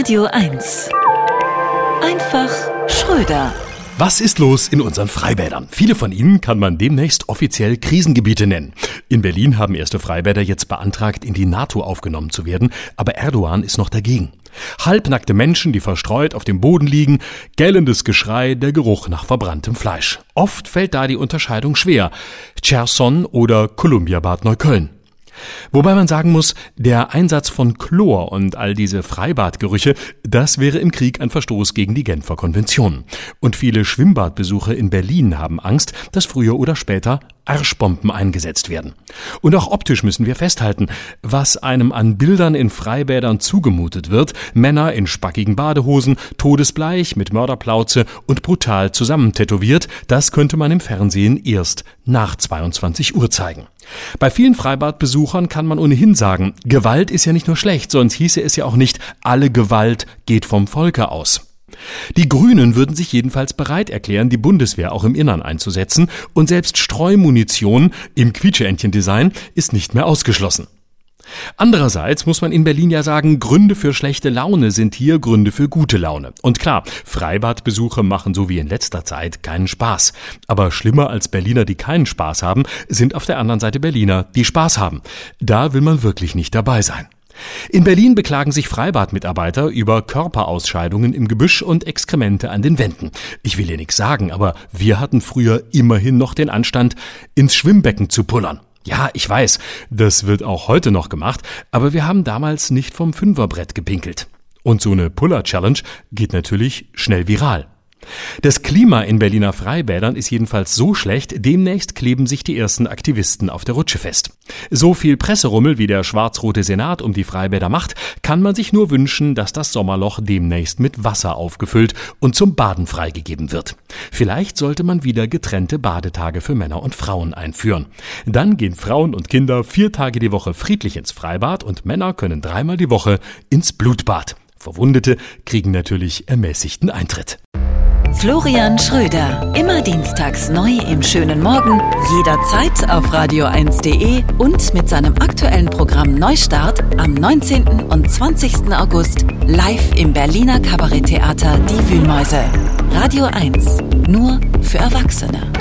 Radio 1. Einfach Schröder. Was ist los in unseren Freibädern? Viele von ihnen kann man demnächst offiziell Krisengebiete nennen. In Berlin haben erste Freibäder jetzt beantragt, in die NATO aufgenommen zu werden, aber Erdogan ist noch dagegen. Halbnackte Menschen, die verstreut auf dem Boden liegen, gellendes Geschrei, der Geruch nach verbranntem Fleisch. Oft fällt da die Unterscheidung schwer. Cherson oder Kolumbiabad Neukölln. Wobei man sagen muss, der Einsatz von Chlor und all diese Freibadgerüche, das wäre im Krieg ein Verstoß gegen die Genfer Konvention. Und viele Schwimmbadbesucher in Berlin haben Angst, dass früher oder später Arschbomben eingesetzt werden. Und auch optisch müssen wir festhalten, was einem an Bildern in Freibädern zugemutet wird, Männer in spackigen Badehosen, todesbleich mit Mörderplauze und brutal zusammentätowiert, das könnte man im Fernsehen erst nach 22 Uhr zeigen. Bei vielen Freibadbesuchern kann man ohnehin sagen, Gewalt ist ja nicht nur schlecht, sonst hieße es ja auch nicht, alle Gewalt geht vom Volke aus. Die Grünen würden sich jedenfalls bereit erklären, die Bundeswehr auch im Innern einzusetzen, und selbst Streumunition im Quietscheentchen-Design ist nicht mehr ausgeschlossen. Andererseits muss man in Berlin ja sagen, Gründe für schlechte Laune sind hier Gründe für gute Laune. Und klar, Freibadbesuche machen so wie in letzter Zeit keinen Spaß. Aber schlimmer als Berliner, die keinen Spaß haben, sind auf der anderen Seite Berliner, die Spaß haben. Da will man wirklich nicht dabei sein. In Berlin beklagen sich Freibadmitarbeiter über Körperausscheidungen im Gebüsch und Exkremente an den Wänden. Ich will hier nichts sagen, aber wir hatten früher immerhin noch den Anstand, ins Schwimmbecken zu pullern. Ja, ich weiß, das wird auch heute noch gemacht, aber wir haben damals nicht vom Fünferbrett gepinkelt. Und so eine Puller-Challenge geht natürlich schnell viral. Das Klima in Berliner Freibädern ist jedenfalls so schlecht, demnächst kleben sich die ersten Aktivisten auf der Rutsche fest. So viel Presserummel wie der schwarz-rote Senat um die Freibäder macht, kann man sich nur wünschen, dass das Sommerloch demnächst mit Wasser aufgefüllt und zum Baden freigegeben wird. Vielleicht sollte man wieder getrennte Badetage für Männer und Frauen einführen. Dann gehen Frauen und Kinder vier Tage die Woche friedlich ins Freibad und Männer können dreimal die Woche ins Blutbad. Verwundete kriegen natürlich ermäßigten Eintritt. Florian Schröder. Immer dienstags neu im schönen Morgen, jederzeit auf radio1.de und mit seinem aktuellen Programm Neustart am 19. und 20. August live im Berliner Kabaretttheater Die Wühlmäuse. Radio 1. Nur für Erwachsene.